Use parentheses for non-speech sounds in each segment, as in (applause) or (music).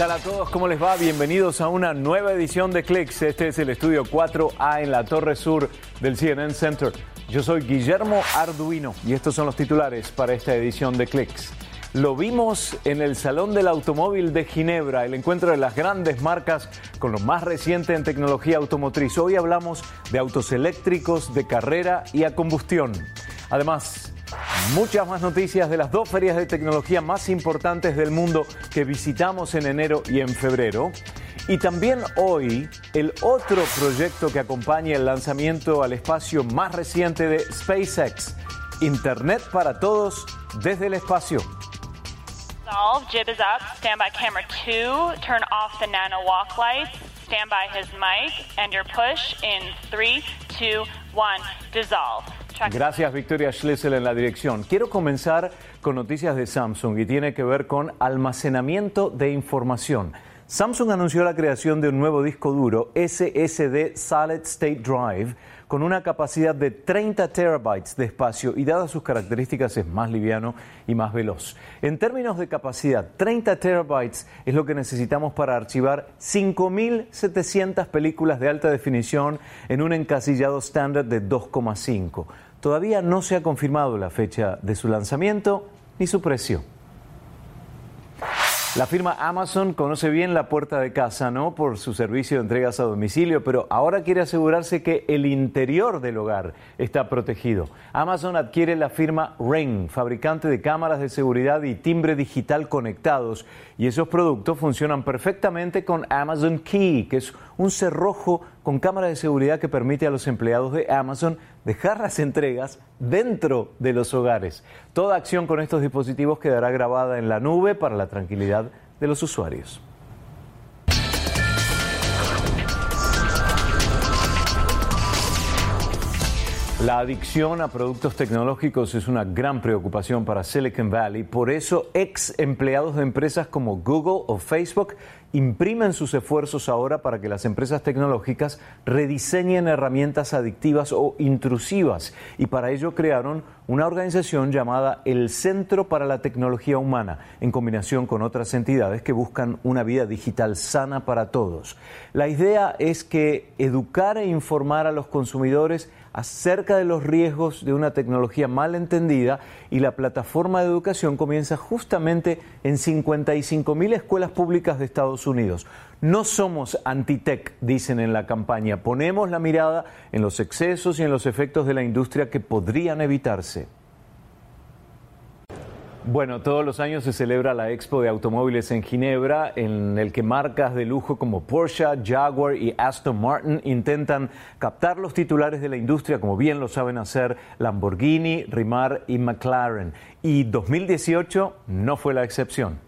tal a todos? ¿Cómo les va? Bienvenidos a una nueva edición de Clicks. Este es el estudio 4A en la Torre Sur del CNN Center. Yo soy Guillermo Arduino y estos son los titulares para esta edición de Clicks. Lo vimos en el Salón del Automóvil de Ginebra, el encuentro de las grandes marcas con lo más reciente en tecnología automotriz. Hoy hablamos de autos eléctricos, de carrera y a combustión. Además, Muchas más noticias de las dos ferias de tecnología más importantes del mundo que visitamos en enero y en febrero. Y también hoy el otro proyecto que acompaña el lanzamiento al espacio más reciente de SpaceX, Internet para Todos desde el espacio. Solve, jib is up, stand by camera two, turn off the nano walk lights, stand by his mic, and your push in three, two, one, dissolve. Gracias Victoria Schlesel en la dirección. Quiero comenzar con noticias de Samsung y tiene que ver con almacenamiento de información. Samsung anunció la creación de un nuevo disco duro SSD Solid State Drive con una capacidad de 30 terabytes de espacio y dadas sus características es más liviano y más veloz. En términos de capacidad, 30 terabytes es lo que necesitamos para archivar 5.700 películas de alta definición en un encasillado estándar de 2,5. Todavía no se ha confirmado la fecha de su lanzamiento ni su precio. La firma Amazon conoce bien la puerta de casa, ¿no? Por su servicio de entregas a domicilio, pero ahora quiere asegurarse que el interior del hogar está protegido. Amazon adquiere la firma Ring, fabricante de cámaras de seguridad y timbre digital conectados, y esos productos funcionan perfectamente con Amazon Key, que es un cerrojo con cámara de seguridad que permite a los empleados de Amazon dejar las entregas dentro de los hogares. Toda acción con estos dispositivos quedará grabada en la nube para la tranquilidad de los usuarios. La adicción a productos tecnológicos es una gran preocupación para Silicon Valley. Por eso, ex empleados de empresas como Google o Facebook imprimen sus esfuerzos ahora para que las empresas tecnológicas rediseñen herramientas adictivas o intrusivas. Y para ello crearon una organización llamada el Centro para la Tecnología Humana, en combinación con otras entidades que buscan una vida digital sana para todos. La idea es que educar e informar a los consumidores acerca de los riesgos de una tecnología mal entendida y la plataforma de educación comienza justamente en 55 mil escuelas públicas de Estados Unidos. No somos anti-tech, dicen en la campaña. Ponemos la mirada en los excesos y en los efectos de la industria que podrían evitarse. Bueno, todos los años se celebra la Expo de Automóviles en Ginebra, en el que marcas de lujo como Porsche, Jaguar y Aston Martin intentan captar los titulares de la industria, como bien lo saben hacer Lamborghini, Rimar y McLaren. Y 2018 no fue la excepción.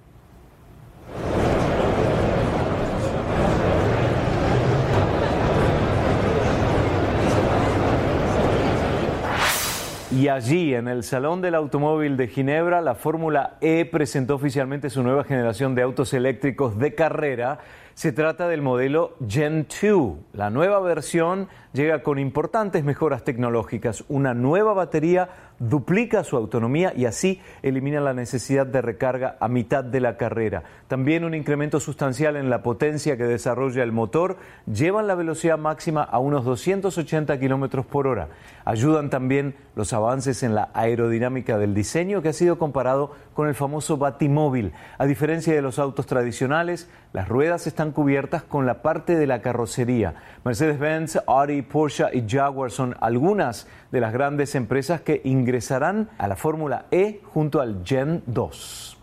Y allí, en el Salón del Automóvil de Ginebra, la Fórmula E presentó oficialmente su nueva generación de autos eléctricos de carrera. Se trata del modelo Gen 2. La nueva versión llega con importantes mejoras tecnológicas, una nueva batería duplica su autonomía y así elimina la necesidad de recarga a mitad de la carrera. También un incremento sustancial en la potencia que desarrolla el motor llevan la velocidad máxima a unos 280 kilómetros por hora. Ayudan también los avances en la aerodinámica del diseño que ha sido comparado con el famoso Batimóvil. A diferencia de los autos tradicionales, las ruedas están cubiertas con la parte de la carrocería. Mercedes-Benz, Audi, Porsche y Jaguar son algunas de las grandes empresas que ingresarán a la Fórmula E junto al Gen 2.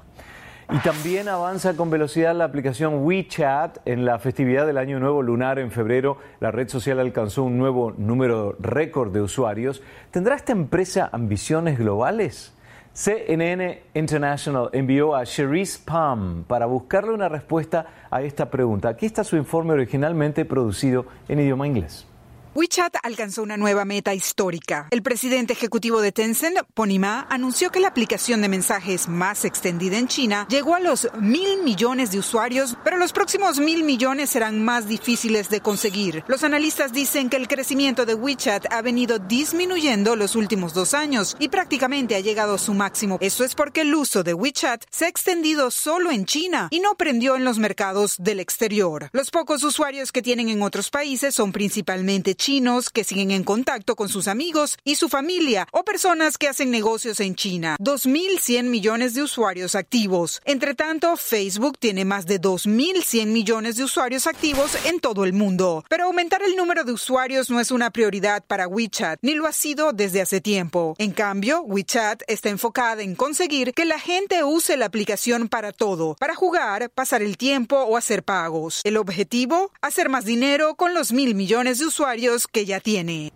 Y también avanza con velocidad la aplicación WeChat. En la festividad del Año Nuevo Lunar en febrero, la red social alcanzó un nuevo número récord de usuarios. ¿Tendrá esta empresa ambiciones globales? CNN International envió a Cherise Palm para buscarle una respuesta a esta pregunta. Aquí está su informe originalmente producido en idioma inglés. WeChat alcanzó una nueva meta histórica. El presidente ejecutivo de Tencent, Pony Ma, anunció que la aplicación de mensajes más extendida en China llegó a los mil millones de usuarios, pero los próximos mil millones serán más difíciles de conseguir. Los analistas dicen que el crecimiento de WeChat ha venido disminuyendo los últimos dos años y prácticamente ha llegado a su máximo. Eso es porque el uso de WeChat se ha extendido solo en China y no prendió en los mercados del exterior. Los pocos usuarios que tienen en otros países son principalmente chinos que siguen en contacto con sus amigos y su familia o personas que hacen negocios en China. 2.100 millones de usuarios activos. Entre tanto, Facebook tiene más de 2.100 millones de usuarios activos en todo el mundo. Pero aumentar el número de usuarios no es una prioridad para WeChat, ni lo ha sido desde hace tiempo. En cambio, WeChat está enfocada en conseguir que la gente use la aplicación para todo, para jugar, pasar el tiempo o hacer pagos. El objetivo, hacer más dinero con los mil millones de usuarios que ya tiene.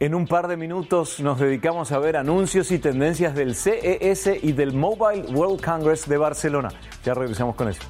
En un par de minutos nos dedicamos a ver anuncios y tendencias del CES y del Mobile World Congress de Barcelona. Ya regresamos con eso.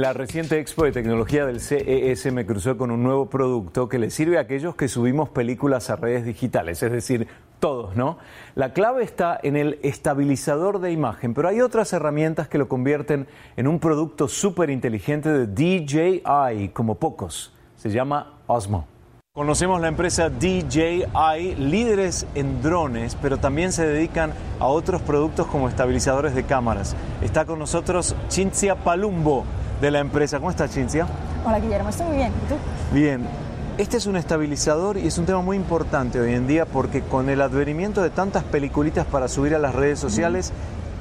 La reciente expo de tecnología del CES me cruzó con un nuevo producto que le sirve a aquellos que subimos películas a redes digitales, es decir, todos, ¿no? La clave está en el estabilizador de imagen, pero hay otras herramientas que lo convierten en un producto súper inteligente de DJI, como pocos. Se llama Osmo. Conocemos la empresa DJI, líderes en drones, pero también se dedican a otros productos como estabilizadores de cámaras. Está con nosotros Cinzia Palumbo de la empresa. ¿Cómo estás, Cinzia? Hola, Guillermo. Estoy muy bien. ¿Y tú? Bien. Este es un estabilizador y es un tema muy importante hoy en día porque con el advenimiento de tantas peliculitas para subir a las redes sociales,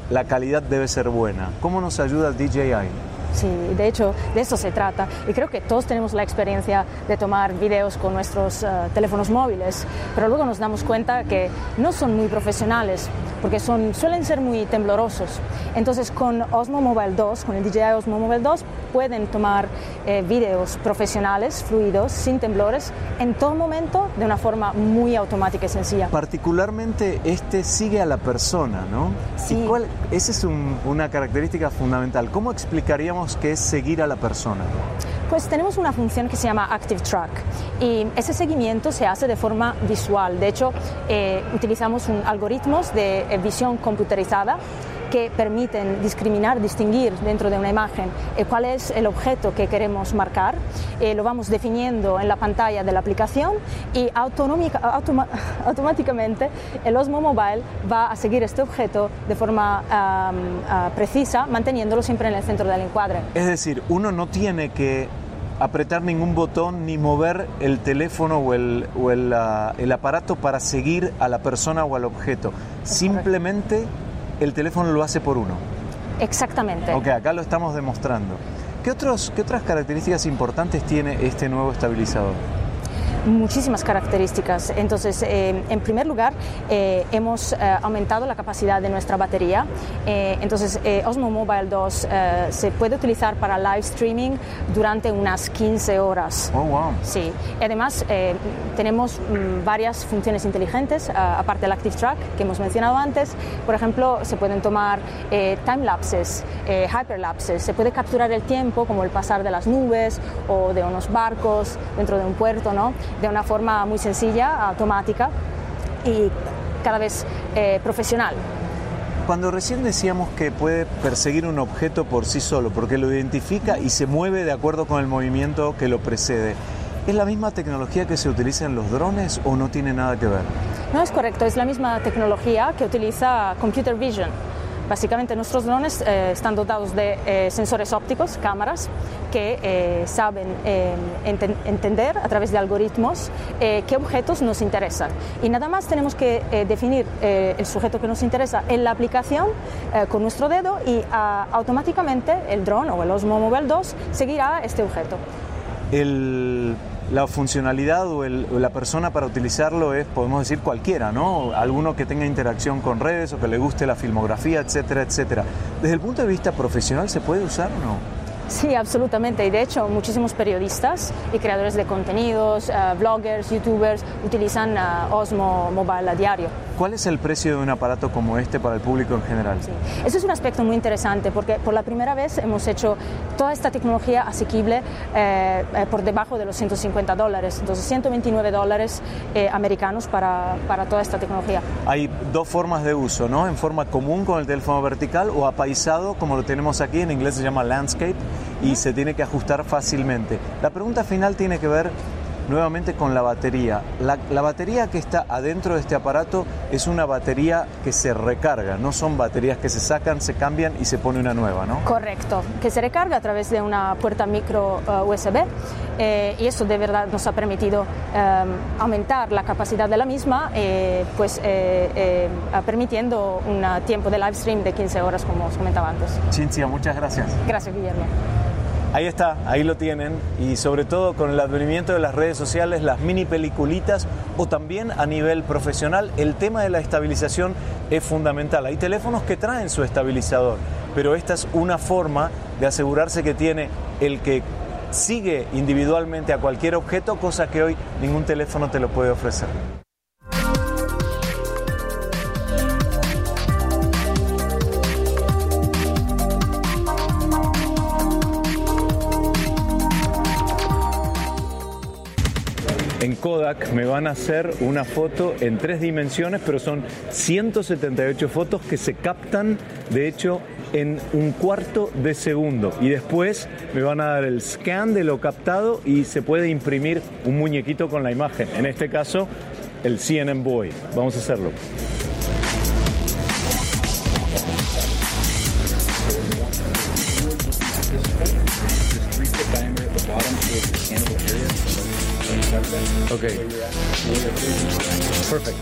la calidad debe ser buena. ¿Cómo nos ayuda el DJI? Sí, de hecho, de eso se trata. Y creo que todos tenemos la experiencia de tomar videos con nuestros uh, teléfonos móviles, pero luego nos damos cuenta que no son muy profesionales porque son, suelen ser muy temblorosos. Entonces con Osmo Mobile 2, con el DJI Osmo Mobile 2, pueden tomar eh, videos profesionales, fluidos, sin temblores, en todo momento de una forma muy automática y sencilla. Particularmente este sigue a la persona, ¿no? Sí. cuál, esa es un, una característica fundamental. ¿Cómo explicaríamos qué es seguir a la persona? Pues tenemos una función que se llama Active Track y ese seguimiento se hace de forma visual. De hecho, eh, utilizamos un, algoritmos de eh, visión computerizada que permiten discriminar, distinguir dentro de una imagen eh, cuál es el objeto que queremos marcar. Eh, lo vamos definiendo en la pantalla de la aplicación y automa, (laughs) automáticamente el Osmo Mobile va a seguir este objeto de forma um, uh, precisa, manteniéndolo siempre en el centro del encuadre. Es decir, uno no tiene que apretar ningún botón ni mover el teléfono o el, o el, uh, el aparato para seguir a la persona o al objeto. Es Simplemente correcto el teléfono lo hace por uno. Exactamente. Ok, acá lo estamos demostrando. ¿Qué, otros, ¿Qué otras características importantes tiene este nuevo estabilizador? Muchísimas características. Entonces, eh, en primer lugar, eh, hemos eh, aumentado la capacidad de nuestra batería. Eh, entonces, eh, Osmo Mobile 2 eh, se puede utilizar para live streaming durante unas 15 horas. Oh, wow. Sí. Y además, tenemos mm, varias funciones inteligentes, aparte del Active Track que hemos mencionado antes. Por ejemplo, se pueden tomar time lapses, hyperlapses. Se puede capturar el tiempo, como el pasar de las nubes o de unos barcos dentro de un puerto, ¿no? De una forma muy sencilla, automática y cada vez eh, profesional. Cuando recién decíamos que puede perseguir un objeto por sí solo, porque lo identifica y se mueve de acuerdo con el movimiento que lo precede, ¿es la misma tecnología que se utiliza en los drones o no tiene nada que ver? No es correcto, es la misma tecnología que utiliza Computer Vision. Básicamente nuestros drones eh, están dotados de eh, sensores ópticos, cámaras, que eh, saben enten entender a través de algoritmos qué objetos nos interesan. Y nada más tenemos que definir el sujeto que nos interesa en la aplicación con nuestro dedo y ah, automáticamente el dron o el Osmo Mobile 2 seguirá este objeto. La funcionalidad o, la persona para utilizarlo es, podemos decir, cualquiera, ¿no? Alguno que tenga interacción con redes o que le guste la filmografía, etcétera, etcétera. Desde el punto de vista profesional, ¿se puede usar o no? Sí, absolutamente. Y de hecho, muchísimos periodistas y creadores de contenidos, uh, bloggers, youtubers, utilizan uh, Osmo Mobile a diario. ¿Cuál es el precio de un aparato como este para el público en general? Sí. Eso es un aspecto muy interesante porque por la primera vez hemos hecho toda esta tecnología asequible eh, eh por debajo de los 150 dólares, entonces 129 dólares eh, americanos para, para, toda esta tecnología. Hay dos formas de uso, ¿no? En forma común con el teléfono vertical o apaisado, como lo tenemos aquí, en inglés se llama landscape y se tiene que ajustar fácilmente. La pregunta final tiene que ver nuevamente con la batería. La, batería que está adentro de este aparato es una batería que se recarga, no son baterías que se sacan, se cambian y se pone una nueva, ¿no? Correcto, que se recarga a través de una puerta micro uh, USB eh, y eso de verdad nos ha permitido um, aumentar la capacidad de la misma, eh, pues eh, permitiendo un tiempo de live stream de 15 horas como os comentaba antes. Cintia, muchas gracias. Gracias, Guillermo. Ahí está, ahí lo tienen y sobre todo con el advenimiento de las redes sociales, las mini peliculitas o también a nivel profesional, el tema de la estabilización es fundamental. Hay teléfonos que traen su estabilizador, pero esta es una forma de asegurarse que tiene el que sigue individualmente a cualquier objeto, cosa que hoy ningún teléfono te lo puede ofrecer. En Kodak me van a hacer una foto en tres dimensiones, pero son 178 fotos que se captan, de hecho, en un cuarto de segundo. Y después me van a dar el scan de lo captado y se puede imprimir un muñequito con la imagen. En este caso, el CNN Boy. Vamos a hacerlo. Perfect.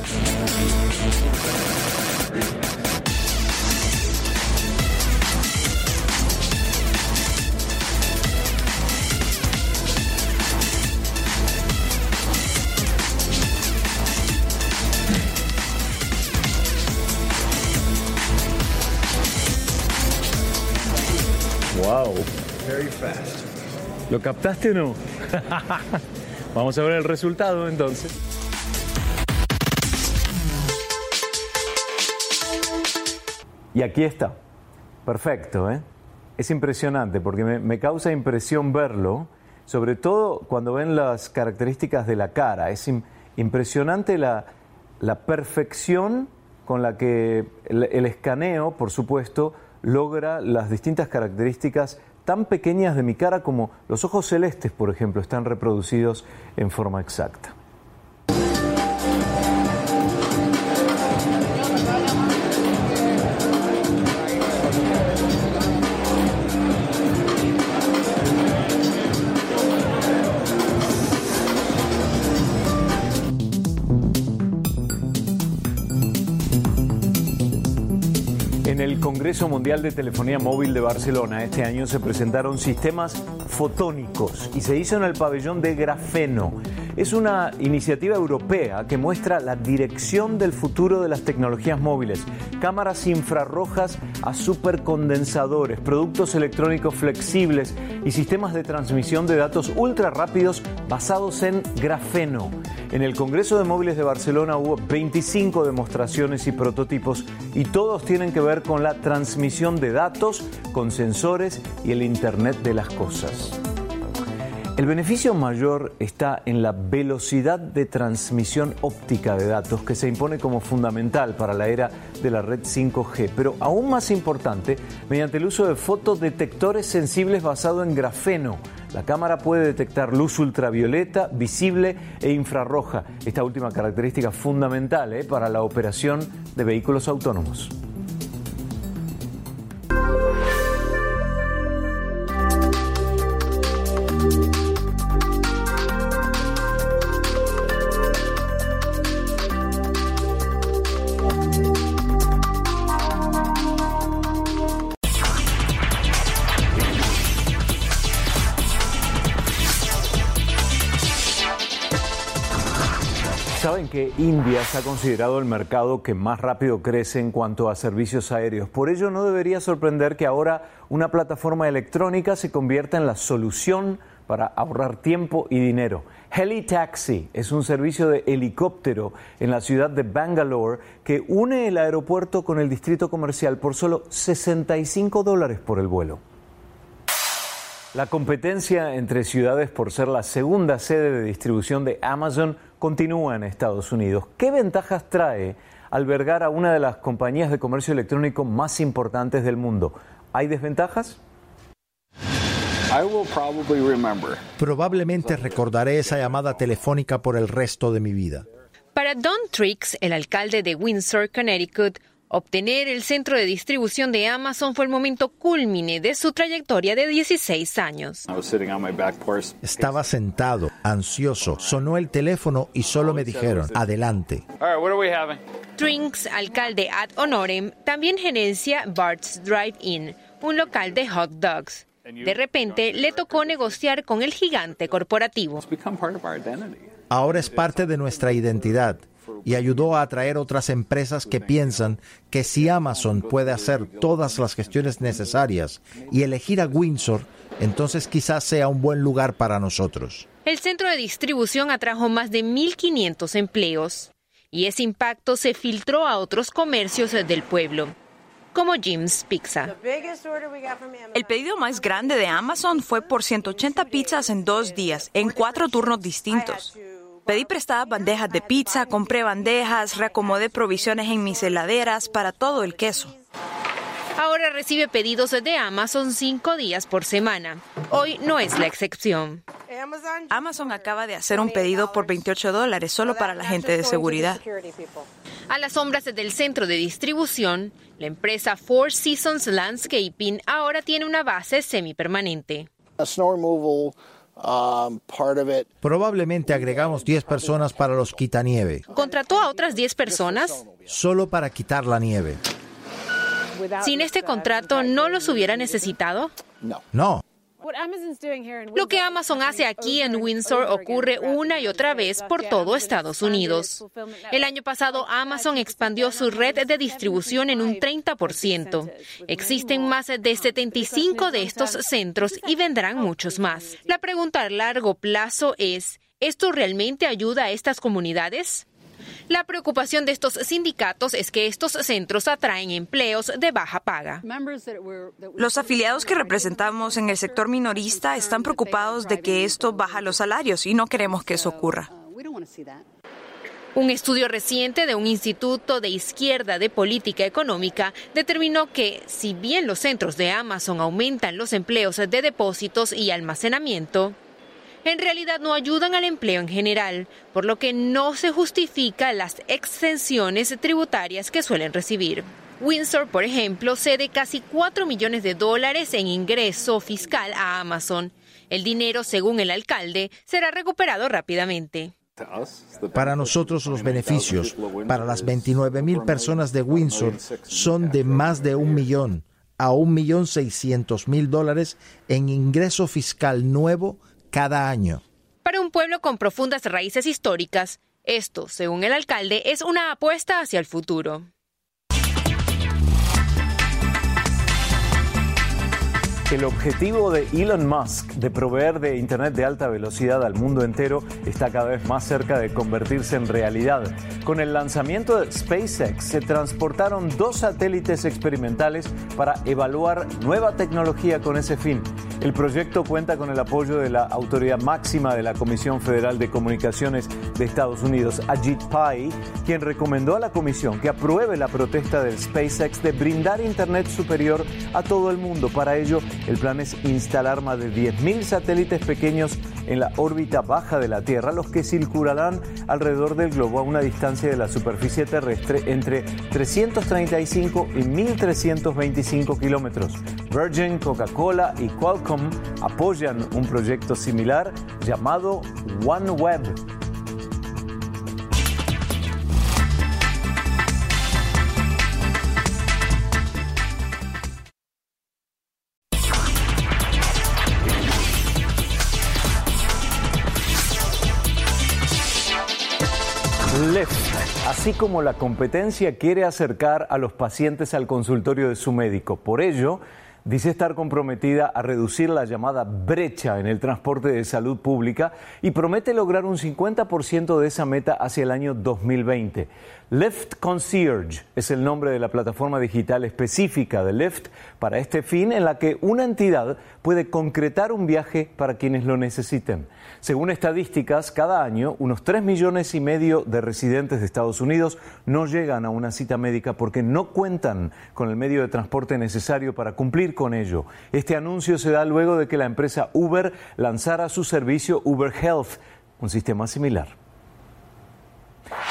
Wow. Very fast. ¿Lo captaste o no? (laughs) Vamos a ver el resultado entonces. Y aquí está. Perfecto, ¿eh? Es impresionante porque me, causa impresión verlo, sobre todo cuando ven las características de la cara. Es impresionante la, perfección con la que el escaneo, por supuesto, logra las distintas características tan pequeñas de mi cara como los ojos celestes, por ejemplo, están reproducidos en forma exacta. Congreso Mundial de Telefonía Móvil de Barcelona este año se presentaron sistemas fotónicos y se hizo en el pabellón de grafeno. Es una iniciativa europea que muestra la dirección del futuro de las tecnologías móviles. Cámaras infrarrojas a supercondensadores, productos electrónicos flexibles y sistemas de transmisión de datos ultra rápidos basados en grafeno. En el Congreso de Móviles de Barcelona hubo 25 demostraciones y prototipos y todos tienen que ver con la transmisión de datos, con sensores y el Internet de las Cosas. El beneficio mayor está en la velocidad de transmisión óptica de datos que se impone como fundamental para la era de la red 5G, pero aún más importante, mediante el uso de fotodetectores sensibles basado en grafeno. La cámara puede detectar luz ultravioleta, visible e infrarroja, esta última característica fundamental ¿eh? para la operación de vehículos autónomos. India está considerado el mercado que más rápido crece en cuanto a servicios aéreos. Por ello no debería sorprender que ahora una plataforma electrónica se convierta en la solución para ahorrar tiempo y dinero. Heli Taxi es un servicio de helicóptero en la ciudad de Bangalore que une el aeropuerto con el distrito comercial por solo 65 dólares por el vuelo. La competencia entre ciudades por ser la segunda sede de distribución de Amazon continúa en Estados Unidos. ¿Qué ventajas trae albergar a una de las compañías de comercio electrónico más importantes del mundo? ¿Hay desventajas? Probablemente recordaré esa llamada telefónica por el resto de mi vida. Para Don Trix, el alcalde de Windsor, Connecticut, obtener el centro de distribución de Amazon fue el momento culmine de su trayectoria de 16 años. Estaba sentado, ansioso. Sonó el teléfono y solo me dijeron, adelante. Trinks, alcalde ad honorem, también gerencia Bart's Drive-In, un local de hot dogs. De repente le tocó negociar con el gigante corporativo. Ahora es parte de nuestra identidad y ayudó a atraer otras empresas que piensan que si Amazon puede hacer todas las gestiones necesarias y elegir a Windsor, entonces quizás sea un buen lugar para nosotros. El centro de distribución atrajo más de 1.500 empleos y ese impacto se filtró a otros comercios del pueblo como Jim's Pizza. El pedido más grande de Amazon fue por 180 pizzas en dos días, en cuatro turnos distintos. Pedí prestadas bandejas de pizza, compré bandejas, reacomodé provisiones en mis heladeras para todo el queso. Ahora recibe pedidos de Amazon cinco días por semana. Hoy no es la excepción. Amazon acaba de hacer un pedido por 28 dólares solo para la gente de seguridad. A las sombras del centro de distribución, la empresa Four Seasons Landscaping ahora tiene una base semipermanente. Um, Probablemente agregamos 10 personas para los quitanieve. ¿Contrató a otras 10 personas? Solo para quitar la nieve. ¿Sin este contrato no los hubiera necesitado? No. Lo que Amazon hace aquí en Windsor ocurre una y otra vez por todo Estados Unidos. El año pasado Amazon expandió su red de distribución en un 30%. Existen más de 75 de estos centros y vendrán muchos más. La pregunta a largo plazo es, ¿esto realmente ayuda a estas comunidades? La preocupación de estos sindicatos es que estos centros atraen empleos de baja paga. Los afiliados que representamos en el sector minorista están preocupados de que esto baja los salarios y no queremos que eso ocurra. Un estudio reciente de un instituto de izquierda de política económica determinó que, si bien los centros de Amazon aumentan los empleos de depósitos y almacenamiento, en realidad no ayudan al empleo en general, por lo que no se justifica las exenciones tributarias que suelen recibir. Windsor, por ejemplo, cede casi 4 millones de dólares en ingreso fiscal a Amazon. El dinero, según el alcalde, será recuperado rápidamente. Para nosotros los beneficios para las 29 mil personas de Windsor son de más de un millón a un millón seiscientos mil dólares en ingreso fiscal nuevo cada año. Para un pueblo con profundas raíces históricas, esto, según el alcalde, es una apuesta hacia el futuro. El objetivo de Elon Musk de proveer de Internet de alta velocidad al mundo entero está cada vez más cerca de convertirse en realidad. Con el lanzamiento de SpaceX se transportaron dos satélites experimentales para evaluar nueva tecnología con ese fin. El proyecto cuenta con el apoyo de la autoridad máxima de la Comisión Federal de Comunicaciones de Estados Unidos, Ajit Pai, quien recomendó a la comisión que apruebe la protesta del SpaceX de brindar Internet superior a todo el mundo. Para ello, el plan es instalar más de 10.000 satélites pequeños en la órbita baja de la Tierra, los que circularán alrededor del globo a una distancia de la superficie terrestre entre 335 y 1.325 kilómetros. Virgin, Coca-Cola y Qualcomm apoyan un proyecto similar llamado OneWeb así como la competencia quiere acercar a los pacientes al consultorio de su médico. Por ello, dice estar comprometida a reducir la llamada brecha en el transporte de salud pública y promete lograr un 50% de esa meta hacia el año 2020. Lyft Concierge es el nombre de la plataforma digital específica de Lyft para este fin en la que una entidad puede concretar un viaje para quienes lo necesiten. Según estadísticas, cada año unos 3 millones y medio de residentes de Estados Unidos no llegan a una cita médica porque no cuentan con el medio de transporte necesario para cumplir con ello. Este anuncio se da luego de que la empresa Uber lanzara su servicio Uber Health, un sistema similar.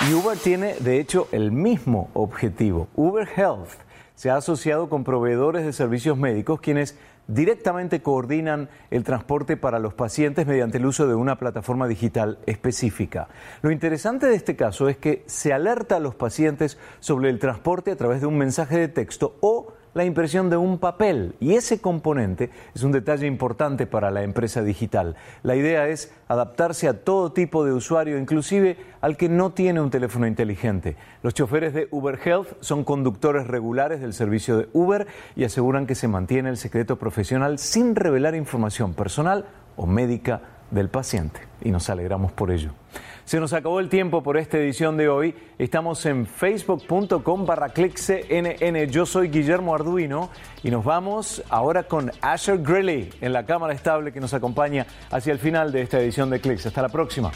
Y Uber tiene, de hecho, el mismo objetivo. Uber Health se ha asociado con proveedores de servicios médicos quienes directamente coordinan el transporte para los pacientes mediante el uso de una plataforma digital específica. Lo interesante de este caso es que se alerta a los pacientes sobre el transporte a través de un mensaje de texto o la impresión de un papel y ese componente es un detalle importante para la empresa digital. La idea es adaptarse a todo tipo de usuario, inclusive al que no tiene un teléfono inteligente. Los choferes de Uber Health son conductores regulares del servicio de Uber y aseguran que se mantiene el secreto profesional sin revelar información personal o médica del paciente y nos alegramos por ello. Se nos acabó el tiempo por esta edición de hoy. Estamos en facebook.com barra cnn. Yo soy Guillermo Arduino y nos vamos ahora con Asher Grilly en la cámara estable que nos acompaña hacia el final de esta edición de Clicks. Hasta la próxima.